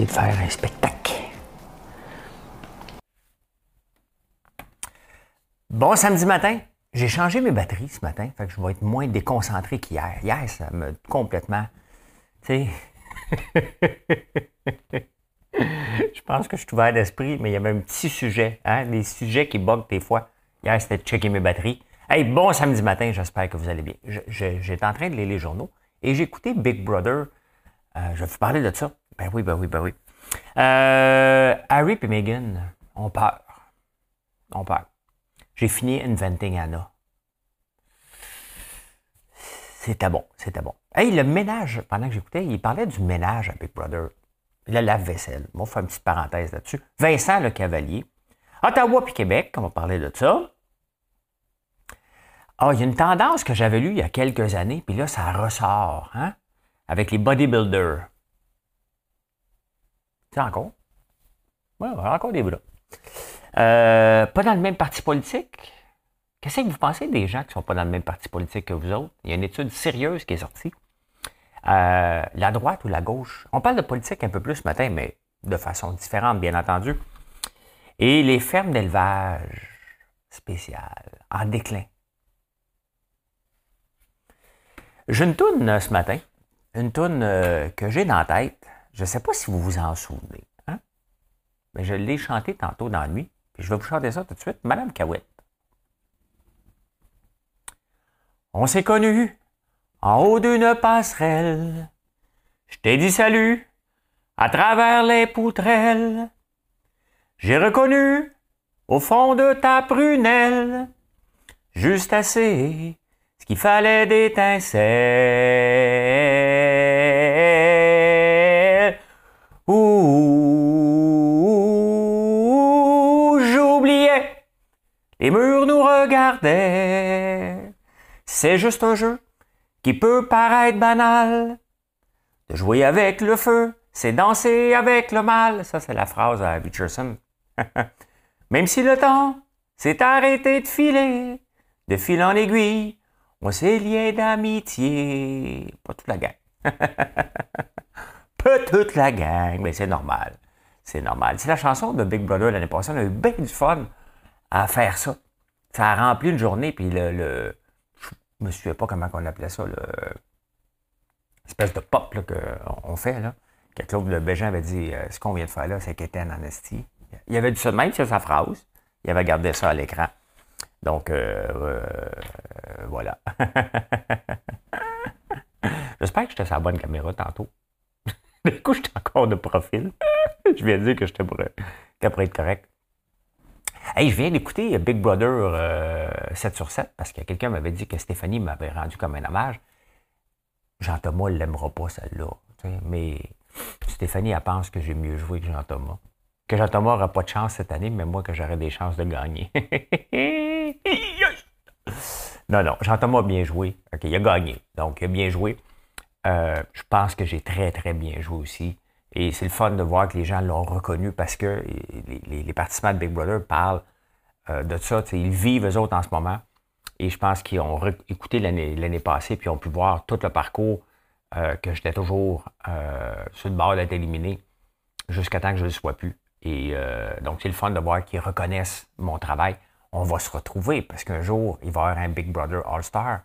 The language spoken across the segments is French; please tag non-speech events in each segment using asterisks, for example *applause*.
De faire un spectacle. Bon samedi matin, j'ai changé mes batteries ce matin, fait que je vais être moins déconcentré qu'hier. Hier, ça me complètement. Tu sais. *laughs* je pense que je suis ouvert d'esprit, mais il y avait un petit sujet, hein, des sujets qui bug des fois. Hier, c'était de checker mes batteries. Hey, bon samedi matin, j'espère que vous allez bien. J'étais en train de lire les journaux et j'ai écouté Big Brother. Euh, je vais vous parler de ça. Ben oui, ben oui, ben oui. Euh, Harry et Meghan ont peur. Ont peur. J'ai fini Inventing Anna. C'était bon, c'était bon. Hey, le ménage, pendant que j'écoutais, il parlait du ménage à Big Brother. Le lave-vaisselle. Moi, je fais une petite parenthèse là-dessus. Vincent Le Cavalier. Ottawa puis Québec, on va parler de ça. Ah, il y a une tendance que j'avais lue il y a quelques années, puis là, ça ressort, hein? Avec les bodybuilders. C'est encore. Ouais, encore des bras. Euh, pas dans le même parti politique? Qu'est-ce que vous pensez des gens qui ne sont pas dans le même parti politique que vous autres? Il y a une étude sérieuse qui est sortie. Euh, la droite ou la gauche? On parle de politique un peu plus ce matin, mais de façon différente, bien entendu. Et les fermes d'élevage spéciales en déclin. J'ai une toune ce matin, une toune euh, que j'ai dans la tête. Je ne sais pas si vous vous en souvenez. Hein? Mais je l'ai chanté tantôt dans la nuit. Puis je vais vous chanter ça tout de suite. Madame Cahouette. On s'est connus en haut d'une passerelle. Je t'ai dit salut à travers les poutrelles. J'ai reconnu au fond de ta prunelle juste assez ce qu'il fallait d'étincelles. C'est juste un jeu qui peut paraître banal. De jouer avec le feu, c'est danser avec le mal. Ça, c'est la phrase à Richardson. *laughs* Même si le temps s'est arrêté de filer, de fil en aiguille, on s'est lié d'amitié. Pas toute la gang. *laughs* Pas toute la gang, mais c'est normal. C'est normal. C'est la chanson de Big Brother l'année passée. On a eu bien du fun à faire ça. Ça a rempli une journée, puis le. le je me souviens pas comment on appelait ça, le. Espèce de pop qu'on fait, là. Que Claude Bégin avait dit euh, ce qu'on vient de faire là, c'est qu'il était en amnesty. Il y avait du ça, même sur sa phrase. Il avait gardé ça à l'écran. Donc, euh, euh, voilà. *laughs* J'espère que j'étais sur la bonne caméra tantôt. *laughs* du coup, j'étais encore de profil. *laughs* je viens de dire que j'étais pour, être correct. Hey, je viens d'écouter Big Brother 7 sur 7 parce que quelqu'un m'avait dit que Stéphanie m'avait rendu comme un hommage. Jean-Thomas ne l'aimera pas, celle-là. Mais Stéphanie, elle pense que j'ai mieux joué que Jean-Thomas. Que Jean-Thomas n'aura pas de chance cette année, mais moi, que j'aurai des chances de gagner. *laughs* non, non, Jean-Thomas a bien joué. OK, il a gagné. Donc, il a bien joué. Euh, je pense que j'ai très, très bien joué aussi. Et c'est le fun de voir que les gens l'ont reconnu parce que les, participants de Big Brother parlent euh, de ça. Ils vivent eux autres en ce moment. Et je pense qu'ils ont écouté l'année passée puis ont pu voir tout le parcours euh, que j'étais toujours sur le bord d'être éliminé jusqu'à temps que je ne le sois plus. Et donc, c'est le fun de voir qu'ils reconnaissent mon travail on va se retrouver parce qu'un jour, il va y avoir un Big Brother All-Star.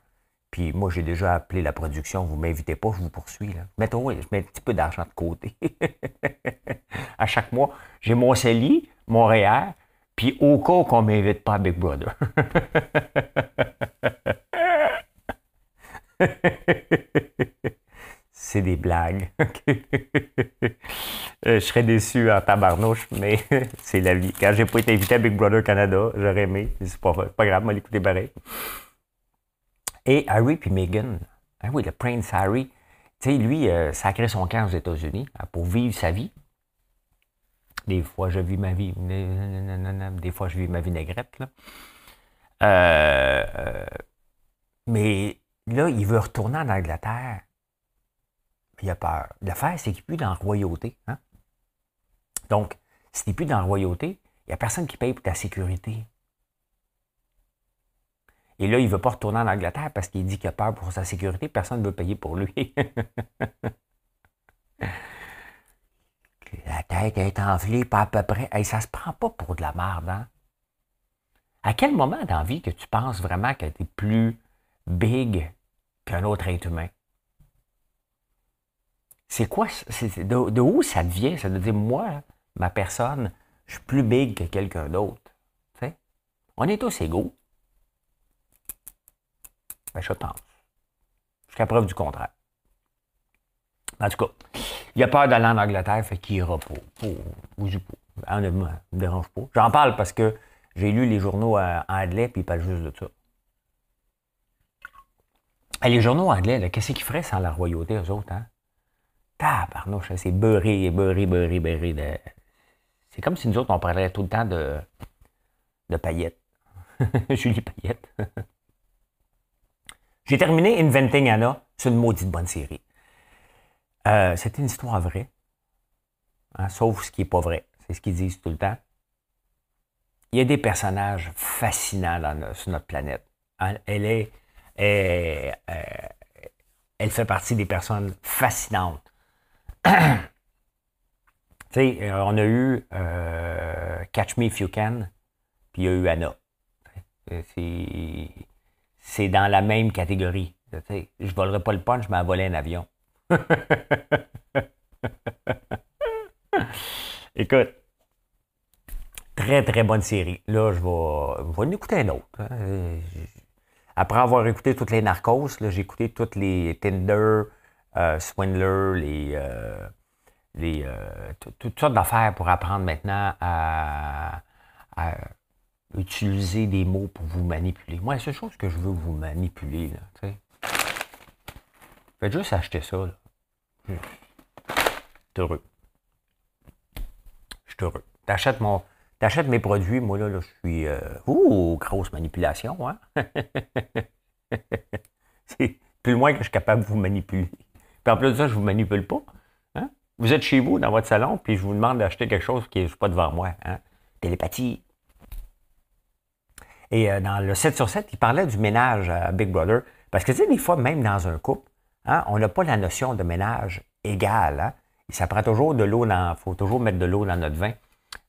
Puis moi, j'ai déjà appelé la production. Vous m'invitez pas, je vous poursuis. Là. Mettons, je mets un petit peu d'argent de côté. *laughs* à chaque mois, j'ai mon CELI, mon REER, puis au cas qu'on ne m'invite pas à Big Brother. *laughs* c'est des blagues. *laughs* Euh, je serais déçu en tabarnouche, mais c'est la vie. Quand j'ai pas été invité à Big Brother Canada, j'aurais aimé. C'est pas, pas grave, moi l'écouter pareil. Et Harry puis Meghan. Ah oui, le Prince Harry Tu sais, lui, euh, ça son camp aux États-Unis hein, pour vivre sa vie. Des fois, je vis ma vie. Des fois, je vis ma vie négrette. Là. Euh, euh, mais là, il veut retourner en Angleterre. Il a peur. L'affaire, c'est qu'il n'est plus dans la royauté. Hein? Donc, si tu n'es plus dans la royauté, il n'y a personne qui paye pour ta sécurité. Et là, il ne veut pas retourner en Angleterre parce qu'il dit qu'il a peur pour sa sécurité. Personne ne veut payer pour lui. *laughs* la tête est enflée, pas à peu près. Ça ça se prend pas pour de la merde, hein? À quel moment dans la vie que tu penses vraiment que tu es plus big qu'un autre être humain? C'est quoi? de, où ça devient? Ça veut dire, moi, ma personne, je suis plus big que quelqu'un d'autre. On est tous égaux. Ben, je pense. Jusqu'à preuve du contraire. En tout cas, il a peur d'aller en Angleterre, fait qu'il ira pas. Ou pas. Honnêtement, ça me dérange pas. J'en parle parce que j'ai lu les journaux en anglais, puis ils parlent juste de ça. les journaux anglais, qu'est-ce qu'ils feraient sans la royauté, eux autres, hein? Tabarnouche, c'est beurré, beurré, beurré, beurré. C'est comme si nous autres, on parlerait tout le temps de, de paillettes. *laughs* Julie Payette. *laughs* J'ai terminé Inventing Anna. C'est une maudite bonne série. Euh, c'est une histoire vraie. Hein, sauf ce qui n'est pas vrai. C'est ce qu'ils disent tout le temps. Il y a des personnages fascinants sur notre planète. Hein, elle est. Euh, elle fait partie des personnes fascinantes. *coughs* tu sais, euh, on a eu Catch Me If You Can, puis il y a eu Anna. C'est dans la même catégorie. Je ne volerai pas le punch, mais à voler un avion. *laughs* Écoute, très très bonne série. Là, je vais, en écouter un autre. Hein. Après avoir écouté toutes les narcos, j'ai écouté toutes les Tinder, euh, Swindler, les, euh, les euh, toutes sortes d'affaires pour apprendre maintenant à, utiliser des mots pour vous manipuler. Moi, la seule chose que je veux vous manipuler, là, Faites juste acheter ça. Là. Je suis heureux. Je suis heureux. T'achètes mon. T'achètes mes produits, moi là, là je suis. Euh, ouh, grosse manipulation, hein? *laughs* C'est plus loin que je suis capable de vous manipuler. Puis en plus de ça, je ne vous manipule pas. Hein? Vous êtes chez vous, dans votre salon, puis je vous demande d'acheter quelque chose qui n'est pas devant moi. Hein? Télépathie. Et euh, dans le 7 sur 7, il parlait du ménage à Big Brother. Parce que tu sais, des fois, même dans un couple, Hein? On n'a pas la notion de ménage égal. Hein? Ça prend toujours de l'eau dans. Faut toujours mettre de l'eau dans notre vin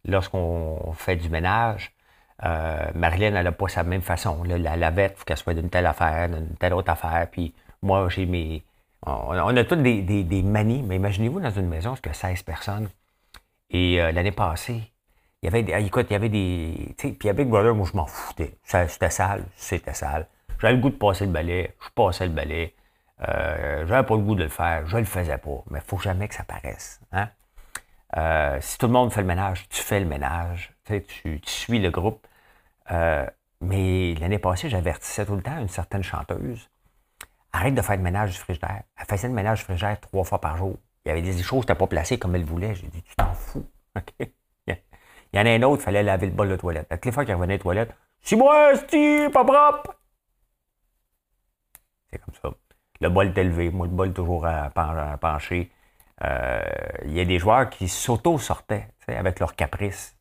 lorsqu'on fait du ménage. Euh, Marilyn, elle n'a pas sa même façon. la lavette, il faut qu'elle soit d'une telle affaire, d'une telle autre affaire. Puis moi, j'ai mes. On, a toutes des, des, manies, mais imaginez-vous dans une maison, y a 16 personnes. Et euh, l'année passée, il y avait des. Écoute, il y avait des. Puis avec Brother, moi, je m'en foutais. C'était sale, c'était sale. J'avais le goût de passer le balai, je passais le balai. Euh, j'avais pas le goût de le faire, je le faisais pas, mais faut jamais que ça paraisse. Hein? Euh, si tout le monde fait le ménage, tu fais le ménage, tu, tu, suis le groupe. Euh, mais l'année passée, j'avertissais tout le temps une certaine chanteuse. Arrête de faire le ménage du frigidaire. Elle faisait le ménage du frigidaire trois fois par jour. Il y avait des choses qui n'étaient pas placées comme elle voulait. J'ai dit, tu t'en fous. *laughs* Il y en a un autre, il fallait laver le bol de toilette. Toutes les fois qu'elle revenait aux toilettes, c'est moi, c'est pas propre. C'est comme ça le bol est élevé. Moi, le bol toujours à, pencher. Euh, il y a des joueurs qui s'auto-sortaient avec leur caprice.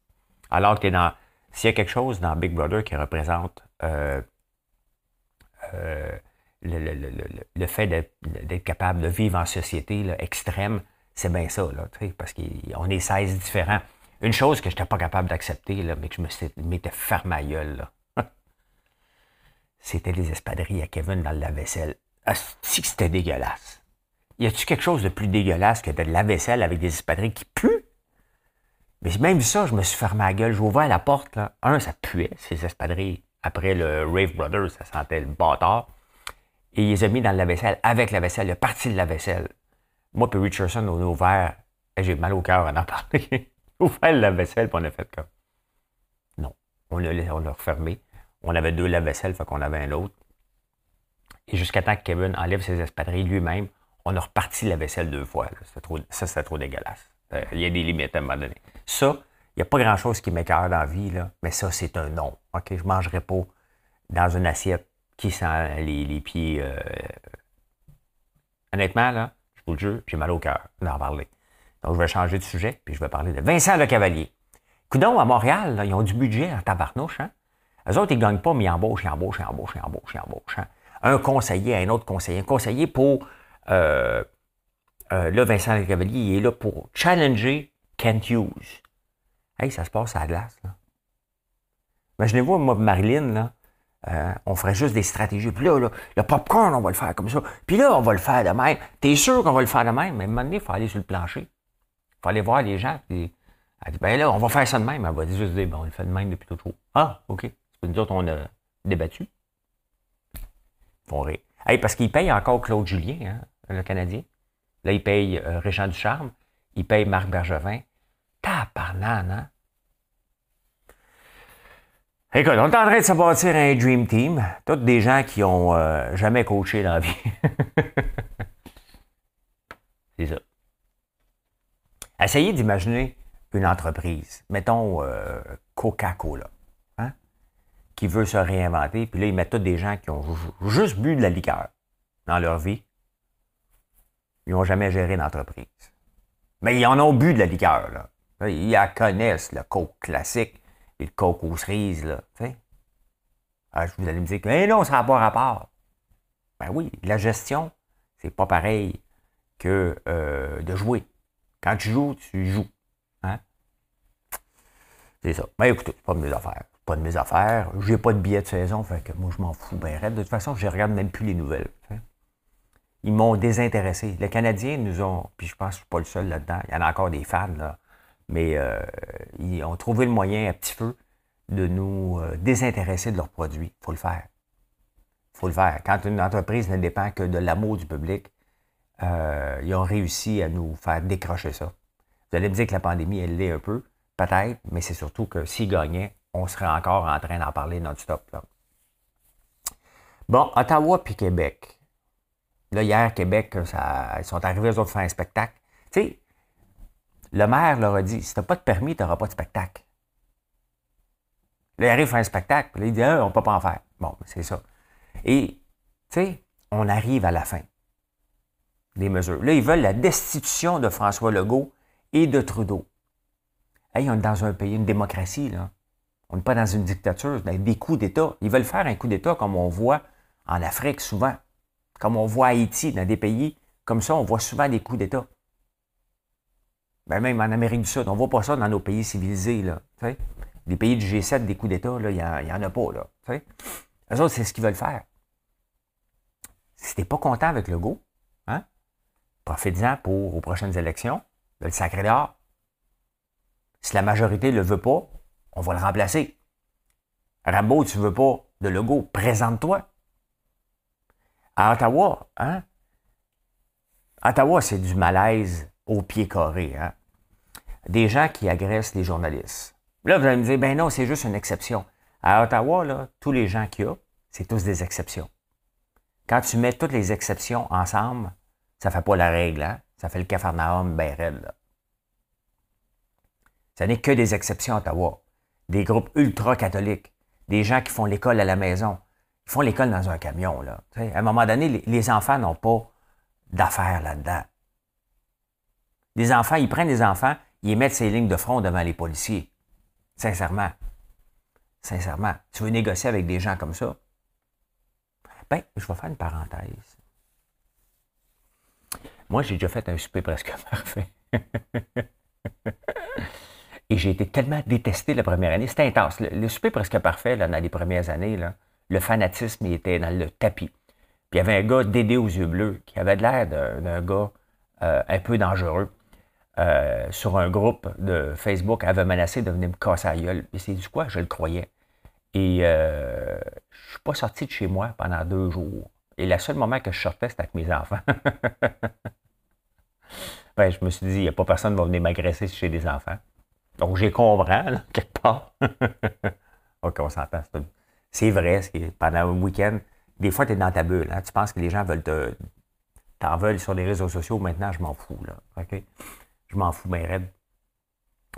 Alors que dans. S'il y a quelque chose dans Big Brother qui représente euh, euh, le, fait d'être capable de vivre en société extrême, c'est bien ça, parce qu'on est 16 différents. Une chose que je n'étais pas capable d'accepter, mais que je me m'étais fermé à gueule, *laughs* c'était les espadrilles à Kevin dans le lave-vaisselle. Si c'était dégueulasse. Y a-tu quelque chose de plus dégueulasse que de la vaisselle avec des espadrilles qui puent? Mais même ça, je me suis fermé la gueule. J'ai ouvert la porte. Là. Un, ça puait, ces espadrilles. Après le Rave Brothers, ça sentait le bâtard. Et il les a mis dans la vaisselle avec la vaisselle. A parti de la vaisselle. Moi puis Richardson, on a ouvert. J'ai mal au cœur en en parler. *laughs* *laughs* ouvert la vaisselle, puis on a fait comme. Non. On l'a, refermé. On avait deux lave-vaisselle, fait qu'on avait un autre. Et jusqu'à temps que Kevin enlève ses espadrilles lui-même, on a reparti la vaisselle deux fois. Trop, ça, c'était trop dégueulasse. Euh, il y a des limites à un moment donné. Ça, il n'y a pas grand-chose qui m'écœure dans la vie, là, mais ça, c'est un non. OK, je ne mangerai pas dans une assiette qui sent les, pieds. Euh, honnêtement, là, je vous le jure, j'ai mal au cœur d'en parler. Je vais changer de sujet, puis je vais parler de Vincent Le Cavalier. Coudon, à Montréal, ils ont du budget en tabarnouche. Hein? Eux autres, ils ne gagnent pas, mais ils embauchent, ils embauchent, ils embauchent, ils embauchent, ils embauchent. Hein? Un conseiller, un autre conseiller. Un conseiller pour. Euh, euh, là, Vincent Le Cavalier, il est là pour challenger Kent Hughes. Hey, ça se passe à la glace, là. Imaginez-vous, moi, Marilyn, là, euh, on ferait juste des stratégies. Puis là, là, le popcorn, on va le faire comme ça. Puis là, on va le faire de même. T'es sûr qu'on va le faire de même? Mais à un moment donné, il faut aller sur le plancher. Aller voir les gens. Puis, elle dit, ben là, on va faire ça de même. Elle va juste dire, bon, on le fait de même depuis toujours. Ah, OK. C'est nous autres, on a débattu. Ils font rire. Hey, parce qu'ils payent encore Claude Julien, hein, le Canadien. Là, ils payent euh, Ducharme. Ils payent Marc Bergevin. Tabarnan, hein? Écoute, on est en train de se bâtir un Dream Team. Toutes des gens qui ont euh, jamais coaché dans la vie. *laughs* C'est ça. Essayez d'imaginer une entreprise, mettons euh, Coca-Cola, hein, qui veut se réinventer, puis là, ils mettent tous des gens qui ont juste bu de la liqueur dans leur vie. Ils n'ont jamais géré d'entreprise. Mais ils en ont bu de la liqueur. Ils la connaissent, le Coke classique et le Coke aux cerises, là. Ah, vous allez me dire que eh non, ça n'a pas rapport. Ben oui, la gestion, c'est pas pareil que euh, de jouer. Quand tu joues, tu joues. Hein? C'est ça. Ben écoutez, pas de mes affaires. Pas de mes affaires. J'ai pas de billet de saison, fait que moi je m'en fous De toute façon, je regarde même plus les nouvelles. Ils m'ont désintéressé. Les Canadiens nous ont, puis je pense que je suis pas le seul là-dedans. Il y en a encore des fans, là. Mais euh, ils ont trouvé le moyen à petit feu de nous euh, désintéresser de leurs produits. Il faut le faire. Il faut le faire. Quand une entreprise ne dépend que de l'amour du public, euh, ils ont réussi à nous faire décrocher ça. Vous allez me dire que la pandémie, elle l'est un peu, peut-être, mais c'est surtout que s'ils gagnaient, on serait encore en train d'en parler non-stop. Bon, Ottawa puis Québec. Là, hier, Québec, ils sont arrivés aux autres faire un spectacle. Tu sais, le maire leur a dit si tu n'as pas de permis, tu n'auras pas de spectacle. Là, il arrive faire un spectacle, puis là, il dit ah, on ne peut pas en faire. Bon, c'est ça. Et, tu sais, on arrive à la fin des mesures. Là, ils veulent la destitution de François Legault et de Trudeau. Hey, on est dans un pays, une démocratie, là. On n'est pas dans une dictature, dans des coups d'État. Ils veulent faire un coup d'État comme on voit en Afrique souvent, comme on voit à Haïti, dans des pays comme ça, on voit souvent des coups d'État. Ben même en Amérique du Sud, on ne voit pas ça dans nos pays civilisés. Là, les pays du G7, des coups d'État, il n'y en, a pas. Là, Eux autres, c'est ce qu'ils veulent faire. Si tu n'es pas content avec le go, profite-en pour aux prochaines élections, le sacré dehors. Si la majorité ne le veut pas, on va le remplacer. Rambo, tu ne veux pas de logo, présente-toi. À Ottawa, hein? Ottawa, c'est du malaise au pied carré. Hein? Des gens qui agressent les journalistes. Là, vous allez me dire, ben non, c'est juste une exception. À Ottawa, tous les gens qu'il y a, c'est tous des exceptions. Quand tu mets toutes les exceptions ensemble, ça ne fait pas la règle, hein? Ça fait le cafarnaum ben raide, là. Ça n'est que des exceptions à Ottawa. Des groupes ultra-catholiques. Des gens qui font l'école à la maison. Ils font l'école dans un camion, là. à un moment donné, les enfants n'ont pas d'affaires là-dedans. Les enfants, ils prennent les enfants, ils mettent ces lignes de front devant les policiers. Sincèrement. Sincèrement. Tu veux négocier avec des gens comme ça? Ben, je vais faire une parenthèse. Moi, j'ai déjà fait un souper presque *laughs* parfait. Et j'ai été tellement détesté la première année. C'était intense. Le, souper presque parfait, là, dans les premières années, le fanatisme il était dans le tapis. Puis il y avait un gars dédé aux yeux bleus qui avait l'air d'un gars euh, un peu dangereux. Euh, sur un groupe de Facebook avait menacé de venir me casser la gueule. Et c'est du quoi? Je le croyais. Et euh, je suis pas sorti de chez moi pendant deux jours. Et le seul moment que je sortais, c'était avec mes enfants. *laughs* ben, je me suis dit, il n'y a pas personne qui va venir m'agresser chez des enfants. Donc, j'ai compris, là, *laughs* quelque part. *laughs* OK, on s'entend. C'est vrai, pendant un week-end, des fois, tu es dans ta bulle. Hein. Tu penses que les gens veulent te, t'en veulent sur les réseaux sociaux, maintenant, je m'en fous, là. OK? Je m'en fous, mais raide.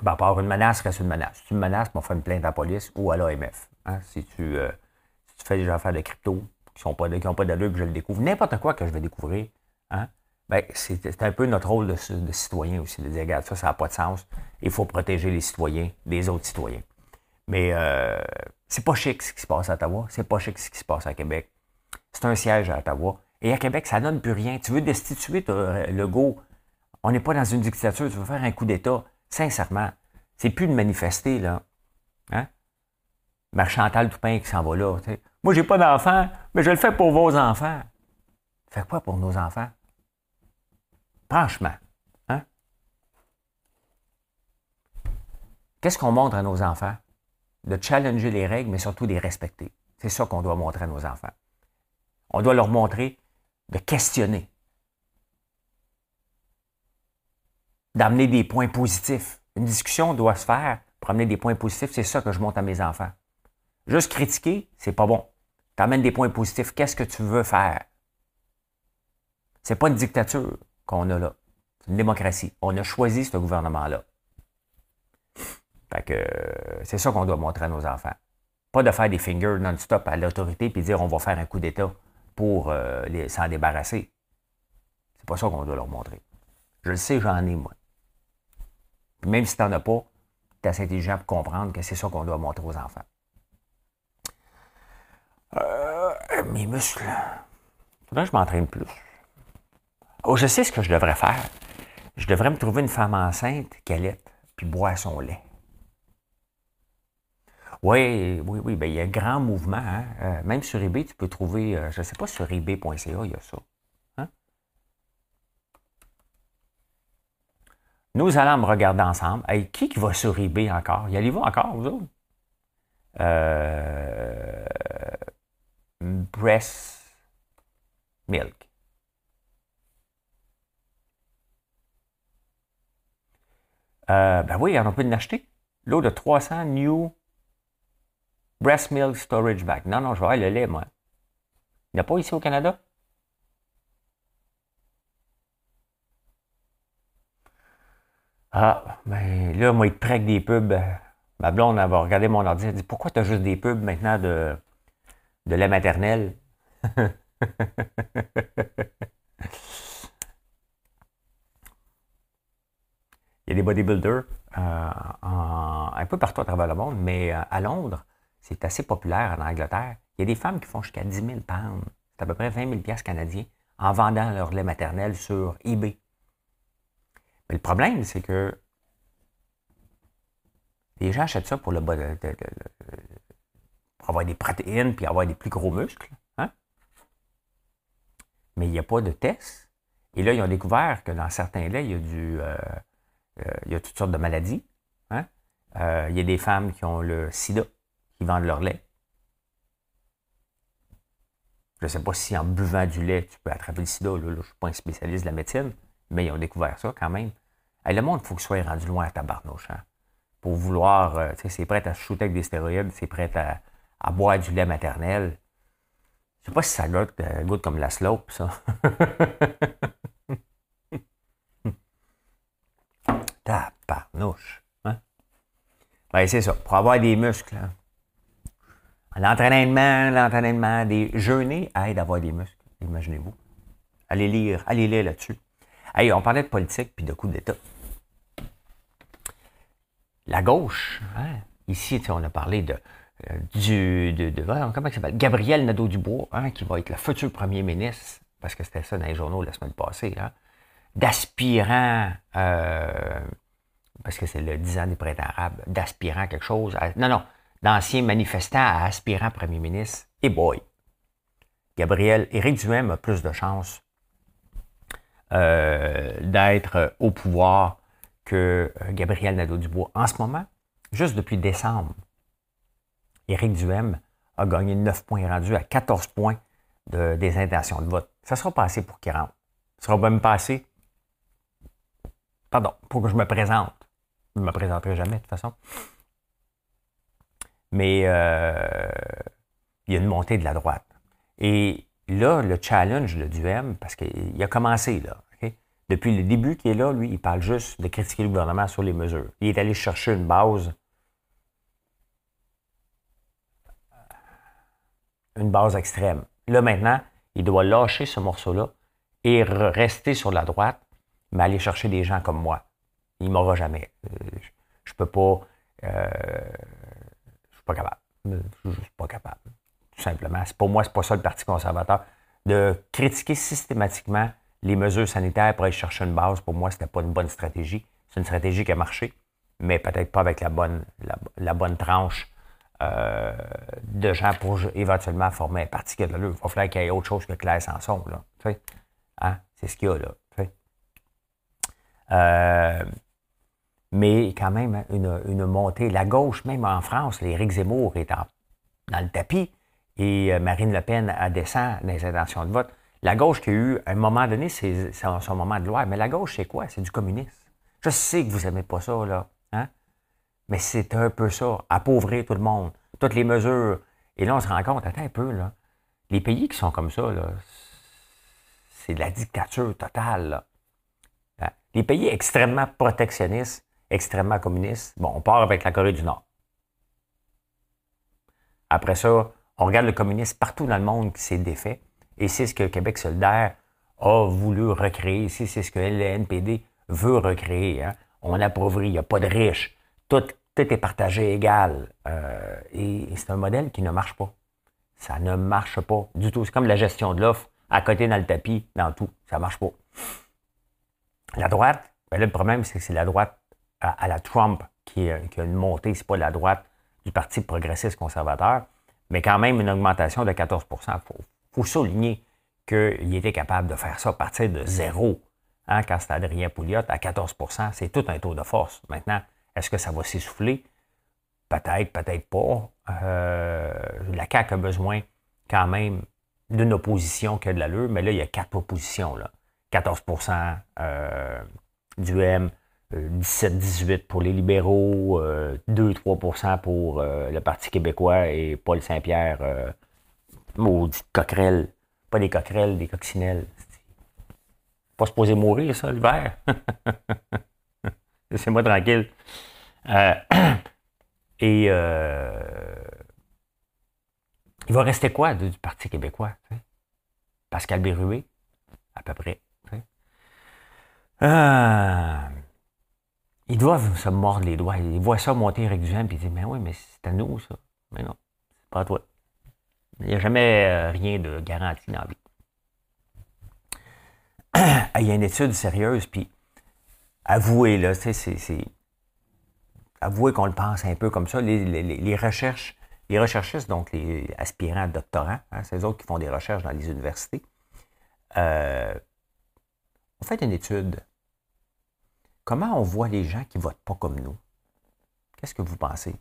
Ben, à une menace, reste une menace. Si tu me menaces, on fait une plainte à la police ou à l'AMF. Hein? Si, tu, euh, si tu fais des affaires de crypto qui n'ont pas, pas d'allure, que je le découvre, n'importe quoi que je vais découvrir, hein? Ben, c'est un peu notre rôle de, citoyen aussi, de dire, regarde, ça, ça n'a pas de sens. Il faut protéger les citoyens des autres citoyens. Mais euh, c'est pas chic ce qui se passe à Ottawa, c'est pas chic ce qui se passe à Québec. C'est un siège à Ottawa. Et à Québec, ça donne plus rien. Tu veux destituer le go. On n'est pas dans une dictature, tu veux faire un coup d'État. Sincèrement, c'est plus de manifester, là. Hein? Chantal Toupin qui s'en va là. Moi, Moi, j'ai pas d'enfants, mais je le fais pour vos enfants. Fais quoi pour nos enfants? Franchement. Hein? Qu'est-ce qu'on montre à nos enfants? De challenger les règles, mais surtout de les respecter. C'est ça qu'on doit montrer à nos enfants. On doit leur montrer de questionner, d'amener des points positifs. Une discussion doit se faire pour amener des points positifs. C'est ça que je montre à mes enfants. Juste critiquer, c'est pas bon. Tu amènes des points positifs. Qu'est-ce que tu veux faire? C'est pas une dictature qu'on a là. C'est une démocratie. On a choisi ce gouvernement-là. Fait que c'est ça qu'on doit montrer à nos enfants. Pas de faire des fingers non-stop à l'autorité puis dire on va faire un coup d'État pour euh, s'en débarrasser. C'est pas ça qu'on doit leur montrer. Je le sais, j'en ai, moi. même si tu n'en as pas, tu es assez intelligent pour comprendre que c'est ça qu'on doit montrer aux enfants. Euh, mes muscles. Faudrait que je m'entraîne plus. Oh, je sais ce que je devrais faire. Je devrais me trouver une femme enceinte qui allait, puis boire son lait. Oui, oui, oui. Ben, il y a un grand mouvement. Hein. Euh, même sur eBay, tu peux trouver, euh, je ne sais pas, sur eBay.ca, il y a ça. Hein. Nous allons me regarder ensemble. qui qui va sur eBay encore? Y allez-vous encore, vous autres? Euh, breast milk. Ben oui, on peut l'acheter. L'eau de 300 new Breast Milk Storage Bag. Non, non, je vais avoir le lait, moi. Il n'y a pas ici au Canada? Ah, ben là, moi, il te avec des pubs. Ma blonde, elle va regarder mon ordi, elle dit Pourquoi tu as juste des pubs maintenant de, de lait maternel? *laughs* Il y a des bodybuilders euh, un peu partout à travers le monde, mais euh, à Londres, c'est assez populaire en Angleterre. Il y a des femmes qui font jusqu'à 10 000 pounds. C'est à peu près 20 000 canadiens en vendant leur lait maternel sur eBay. Mais le problème, c'est que les gens achètent ça pour, le, pour avoir des protéines puis avoir des plus gros muscles. Hein? Mais il n'y a pas de test. Et là, ils ont découvert que dans certains laits, il y a, du, euh, il y a toutes sortes de maladies. Hein? Euh, il y a des femmes qui ont le sida qui vendent leur lait. Je ne sais pas si en buvant du lait, tu peux attraper le sida. je ne suis pas un spécialiste de la médecine, mais ils ont découvert ça quand même. le monde, il faut qu'il soit rendu loin à tabarnouche. Hein? Pour vouloir, euh, tu sais, c'est prêt à se shooter avec des stéroïdes, c'est prêt à, boire du lait maternel. Je sais pas si ça euh, goûte comme la slope, ça. *laughs* tabarnouche. Hein? Ben, c'est ça. Pour avoir des muscles, hein? L'entraînement, l'entraînement, des jeûner aide à avoir des muscles, imaginez-vous. Allez lire, allez lire là-dessus. Hey, on parlait de politique puis de coup d'État. La gauche, hein, ici, on a parlé de, euh, du, de, s'appelle? Gabriel Nadeau-Dubois, hein, qui va être le futur premier ministre, parce que c'était ça dans les journaux la semaine passée, d'aspirant, euh, parce que c'est le 10 ans des printemps arabes, d'aspirant quelque chose. non, non, d'anciens manifestants à aspirant premier ministre. Et boy, Gabriel, Éric Duhem a plus de chances euh, d'être au pouvoir que euh, Gabriel Nadeau-Dubois. En ce moment, juste depuis décembre, Éric Duhem a gagné 9 points rendus à 14 points de, des intentions de vote. Ça sera pas assez pour qu'il rentre. Ça sera même pas assez, pardon, pour que je me présente. Je ne me présenterai jamais de toute façon. Mais euh, il y a une montée de la droite. Et là, le challenge le du M, parce qu'il a commencé, là. Depuis le début qu'il est là, lui, il parle juste de critiquer le gouvernement sur les mesures. Il est allé chercher une base, une base extrême. Là, maintenant, il doit lâcher ce morceau-là et rester sur la droite, mais aller chercher des gens comme moi. Il m'aura jamais. Euh, je peux pas. Euh, je suis pas capable. Je suis pas capable. Tout simplement. Pour moi, c'est pas ça le Parti conservateur. De critiquer systématiquement les mesures sanitaires pour aller chercher une base, pour moi, ce n'était pas une bonne stratégie. C'est une stratégie qui a marché, mais peut-être pas avec la bonne, la, bonne tranche euh, de gens pour éventuellement former un parti qui a de Il va falloir qu'il y ait autre chose que Claire Sanson. Là, hein? C'est ce qu'il y a là. Euh, mais quand même, hein, une, montée. La gauche, même en France, Éric Zemmour est dans le tapis et euh, Marine Le Pen a descend dans les intentions de vote. La gauche qui a eu, à un moment donné, c'est son moment de gloire. Mais la gauche, c'est quoi? C'est du communisme. Je sais que vous n'aimez pas ça, là. Hein? Mais c'est un peu ça. Appauvrir tout le monde. Toutes les mesures. Et là, on se rend compte, attends un peu, là. Les pays qui sont comme ça, là, c'est de la dictature totale, là. Les pays extrêmement protectionnistes, extrêmement communistes, bon, on part avec la Corée du Nord. Après ça, on regarde le communisme partout dans le monde qui s'est défait. Et c'est ce que Québec solidaire a voulu recréer c'est ce que le NPD veut recréer. Hein. On appauvrit, il n'y a pas de riches. Tout, est partagé égal. Euh, et, c'est un modèle qui ne marche pas. Ça ne marche pas du tout. C'est comme la gestion de l'offre, à côté dans le tapis, dans tout. Ça ne marche pas. La droite, ben le problème, c'est que c'est la droite à, la Trump qui, qui, a une montée. Ce n'est pas la droite du Parti progressiste conservateur, mais quand même une augmentation de 14% Il faut, faut souligner qu'il était capable de faire ça à partir de zéro. Hein, quand c'était Adrien Pouliot à 14% c'est tout un taux de force. Maintenant, est-ce que ça va s'essouffler? Peut-être, peut-être pas. Euh, la CAQ a besoin quand même d'une opposition qui a de l'allure, mais là, il y a quatre oppositions. Là. 14% euh, du M, 17-18 euh, pour les libéraux, 2-3% pour le Parti québécois et Paul Saint-Pierre Maudite coquerelle. Pas des coquerelles, des coccinelles. Pas supposé mourir, ça, l'hiver. *laughs* Laissez-moi tranquille. Euh, *clears throat* et euh, il va rester quoi du Parti québécois? Pascal Bérubé, à peu près. Euh, ils doivent se mordre les doigts. Ils voient ça monter du et ils disent Mais oui, mais c'est à nous, ça. Mais non, c'est pas à toi. Il n'y a jamais euh, rien de garanti dans la vie. *clears throat* Il y a une étude sérieuse, puis avouez, là, c'est, c'est, avouez qu'on le pense un peu comme ça. Les, recherches, les recherchistes, donc les aspirants doctorants, hein, c'est eux autres qui font des recherches dans les universités, euh, on fait une étude. Comment on voit les gens qui ne votent pas comme nous? Qu'est-ce que vous pensez?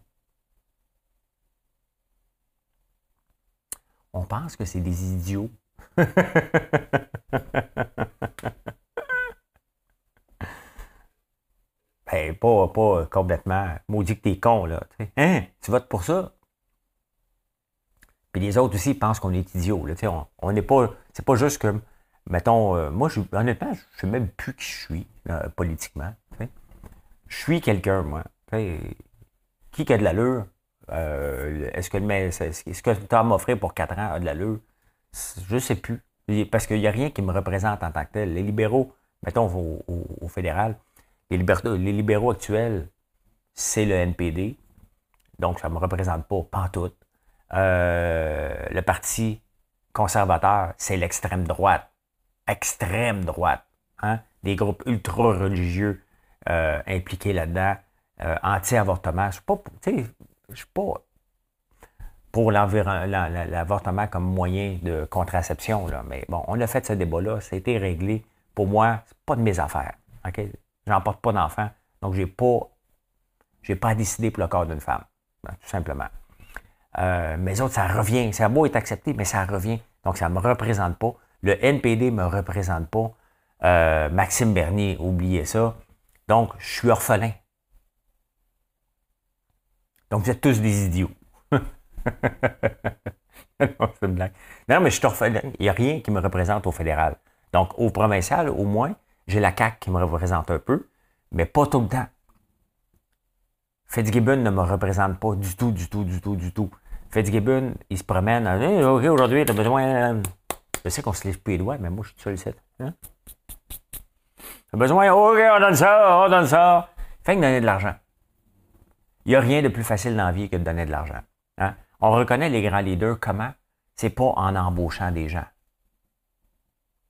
on pense que c'est des idiots. *laughs* ben, pas, pas complètement. Maudit que t'es con, là. Hein? Tu votes pour ça? Puis les autres aussi pensent qu'on est idiots. On n'est pas. C'est pas juste que. Mettons, euh, moi, honnêtement, je ne sais même plus qui je suis euh, politiquement. Je suis quelqu'un, moi. Qui a de l'allure? Euh, est-ce que, que tu as m'offrir pour 4 ans a de l'allure? Je ne sais plus. Parce qu'il n'y a rien qui me représente en tant que tel. Les libéraux, mettons au, fédéral, les, libéraux actuels, c'est le NPD. Donc, ça ne me représente pas, pas le parti conservateur, c'est l'extrême droite. Extrême droite. Hein? Des groupes ultra-religieux euh, impliqués là-dedans, anti-avortement. Je ne je suis pas pour l'avortement comme moyen de contraception, mais bon, on a fait ce débat-là, ça a été réglé. Pour moi, c'est pas de mes affaires. OK? J'en porte pas d'enfant, donc j'ai pas pas à décider pour le corps d'une femme, hein, tout simplement. Euh, mais autres, ça revient. Ça beau est accepté, mais ça revient. Donc, ça ne me représente pas. Le NPD ne me représente pas. Euh, Maxime Bernier, oubliez ça. Donc, je suis orphelin. Donc, vous êtes tous des idiots. *laughs* non, mais je te refais, il n'y a rien qui me représente au fédéral. Donc, au provincial, au moins, j'ai la CAQ qui me représente un peu, mais pas tout le temps. Fitzgibbon ne me représente pas du tout, du tout, du tout, du tout. Fitzgibbon, il se promène, hey, OK, aujourd'hui, t'as besoin. Je sais qu'on se lève plus les doigts, mais moi, je suis seul hein? T'as besoin, OK, on donne ça, on donne ça. Fait que donner de l'argent. Il n'y a rien de plus facile dans la vie que de donner de l'argent. Hein? On reconnaît les grands leaders comment? C'est pas en embauchant des gens.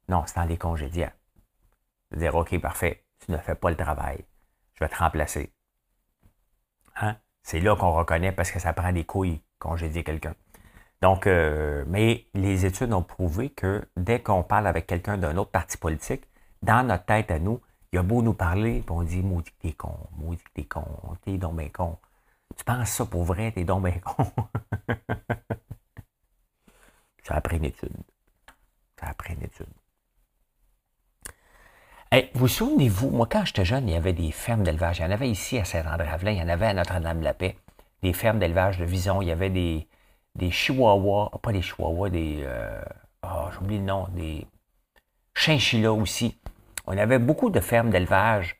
Non, c'est en les congédiant. Dire, OK, parfait, tu ne fais pas le travail. Je vais te remplacer. Hein? C'est là qu'on reconnaît parce que ça prend des couilles congédier quelqu'un. Donc, euh, mais les études ont prouvé que dès qu'on parle avec quelqu'un d'un autre parti politique, dans notre tête à nous, il a beau nous parler, puis on dit Maudit que t'es con, maudit que t'es con, t'es donc bien con. Tu penses ça pour vrai, t'es donc bien con? *laughs* ça a pris une étude. Ça a pris une étude. vous souvenez-vous, moi, quand j'étais jeune, il y avait des fermes d'élevage. Il y en avait ici à Saint-André-Avelin, il y en avait à Notre-Dame-la-Paix, des fermes d'élevage de Vison. Il y avait des, des chihuahuas, pas des chihuahuas, des. Euh, oh, j'oublie le nom, des chinchillas aussi. On avait beaucoup de fermes d'élevage.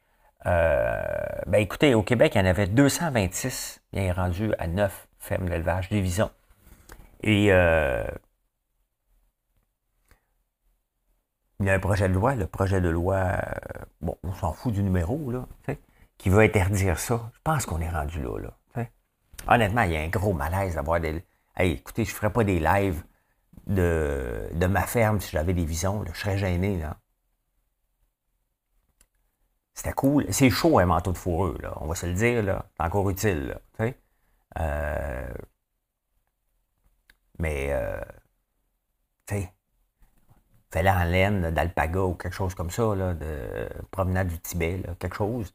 Euh, ben écoutez, au Québec, il y en avait 226. Il est rendu à 9 fermes d'élevage, division. Et euh, il y a un projet de loi, le projet de loi, euh, bon, on s'en fout du numéro, là, qui veut interdire ça. Je pense qu'on est rendu là, là. Honnêtement, il y a un gros malaise d'avoir des. Écoutez, je ne ferais pas des lives de, de ma ferme si j'avais des visions. Je serais gêné. Là. C'était cool. C'est chaud un manteau de fourreux, là. on va se le dire. là. C'est encore utile. Là, euh, mais, euh, tu sais, fais-le en laine d'alpaga ou quelque chose comme ça, là, de promenade du Tibet, quelque chose.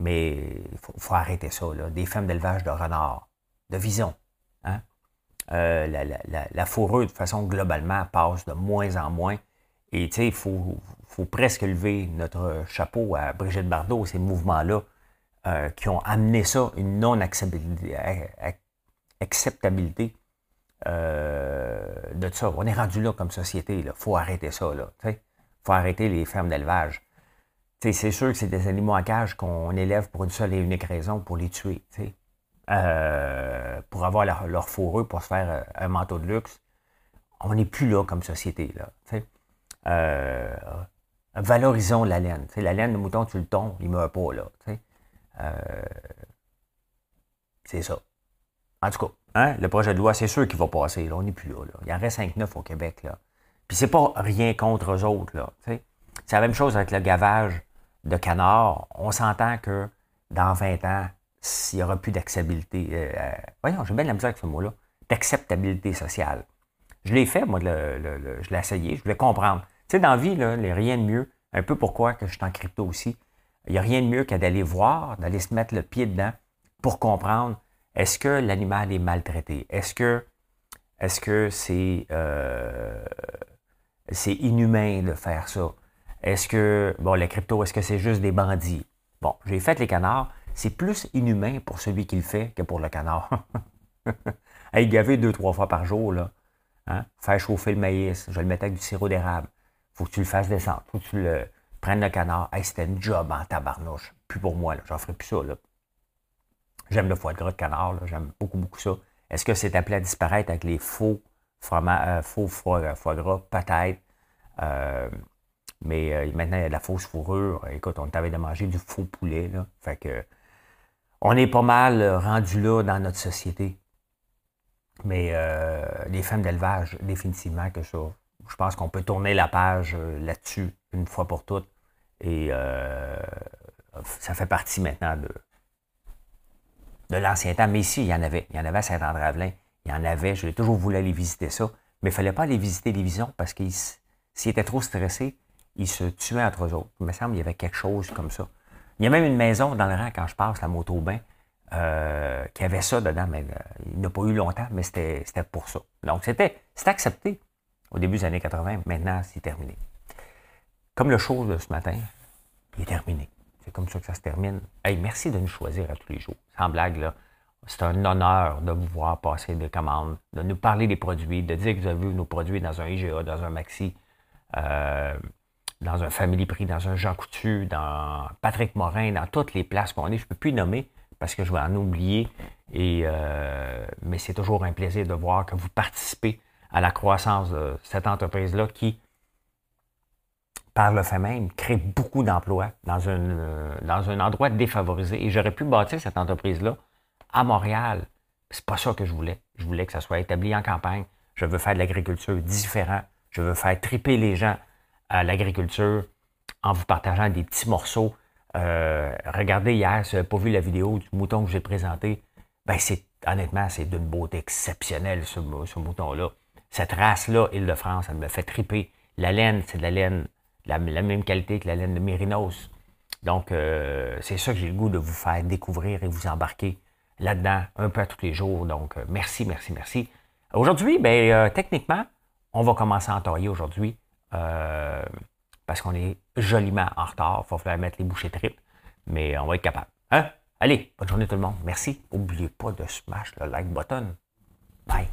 Mais il faut, arrêter ça. Là. Des femmes d'élevage de renards, de vison. Euh, la, fourrure, de façon globalement, passe de moins en moins. Et tu sais, il faut, faut, presque lever notre chapeau à Brigitte Bardot, ces mouvements-là, euh, qui ont amené ça, une non-acceptabilité euh, de ça. On est rendu là comme société. Il faut arrêter ça. Il faut arrêter les fermes d'élevage. C'est sûr que c'est des animaux en cage qu'on élève pour une seule et unique raison, pour les tuer. Euh, pour avoir leur, fourreux, pour se faire euh, un manteau de luxe. On n'est plus là comme société. Là, euh, valorisons la laine. la laine de mouton, tu le tombes, il meurt pas. Là, c'est ça. En tout cas, hein, le projet de loi, c'est sûr qu'il va passer. Là, on n'est plus là, Il y en reste 5-9 au Québec. Là. Puis c'est pas rien contre eux autres. Là, c'est la même chose avec le gavage de canard. On s'entend que dans 20 ans, s'il n'y aura plus d'acceptabilité, euh, voyons, j'ai bien la misère avec ce mot-là, d'acceptabilité sociale. Je l'ai fait, moi, je l'ai essayé, je voulais comprendre. Tu sais, dans la vie, il n'y a rien de mieux, un peu pourquoi que je suis en crypto aussi, il n'y a rien de mieux qu'à d'aller voir, d'aller se mettre le pied dedans pour comprendre est-ce que l'animal est maltraité? Est-ce que est-ce euh, c'est inhumain de faire ça? Est-ce que, bon, les crypto, est-ce que c'est juste des bandits? Bon, j'ai fait les canards, c'est plus inhumain pour celui qui le fait que pour le canard. *laughs* hey, gaver deux, trois fois par jour, là. Hein? Faire chauffer le maïs, je le mettre avec du sirop d'érable. Faut que tu le fasses descendre. Faut que tu le prennes le canard. Hey, c'était une job en tabarnouche. Plus pour moi. J'en ferai plus ça, là. J'aime le foie gras de canard. J'aime beaucoup, beaucoup ça. Est-ce que c'est appelé à disparaître avec les faux, euh, faux foie, foie, gras? Peut-être. Euh, mais euh, maintenant, il y a de la fausse fourrure. Écoute, on t'avait de manger du faux poulet. Là. Fait que on est pas mal euh, rendu là dans notre société. Mais euh, les femmes d'élevage, définitivement que ça. Je pense qu'on peut tourner la page euh, là-dessus une fois pour toutes. Et ça fait partie maintenant de, l'ancien temps. Mais ici, il y en avait. Il y en avait à Saint-André-Avelin. Il y en avait. Je l'ai toujours voulu aller visiter ça. Mais il ne fallait pas aller visiter les visions parce qu'ils s'ils étaient trop stressés, ils se tuaient entre eux autres. Il me semble qu'il y avait quelque chose comme ça. Il y a même une maison dans le rang, quand je passe, la moto bain, euh, qui avait ça dedans, mais euh, il n'a pas eu longtemps, mais c'était pour ça. Donc, c'était accepté au début des années 80. Maintenant, c'est terminé. Comme le show de ce matin, il est terminé. C'est comme ça que ça se termine. Hey, merci de nous choisir à tous les jours. Sans blague, là. C'est un honneur de vous voir passer des commandes, de nous parler des produits, de dire que vous avez vu nos produits dans un IGA, dans un Maxi, euh, dans un Family Prix, dans un Jean Coutu, dans Patrick Morin, dans toutes les places qu'on est. Je ne peux plus nommer parce que je vais en oublier. Et, euh, mais c'est toujours un plaisir de voir que vous participez à la croissance de cette entreprise-là qui, par le fait même, crée beaucoup d'emplois dans, dans un endroit défavorisé. Et j'aurais pu bâtir cette entreprise-là à Montréal. C'est pas ça que je voulais. Je voulais que ça soit établi en campagne. Je veux faire de l'agriculture différent. Je veux faire triper les gens à l'agriculture en vous partageant des petits morceaux. Euh, regardez hier, si vous n'avez pas vu la vidéo du mouton que j'ai présenté, ben c'est honnêtement, c'est d'une beauté exceptionnelle, ce, mouton-là. Cette race-là, Île-de-France, elle me fait triper. La laine, c'est de la laine, la, même qualité que la laine de Mérinos. Donc, euh, c'est ça que j'ai le goût de vous faire découvrir et vous embarquer là-dedans un peu tous les jours. Donc, euh, merci, merci, merci. Aujourd'hui, ben, techniquement, on va commencer à entailler aujourd'hui parce qu'on est joliment en retard. Il va falloir mettre les bouchées tripes, mais on va être capable. Hein? Allez, bonne journée tout le monde. Merci. N'oubliez pas de smash le like button. Bye.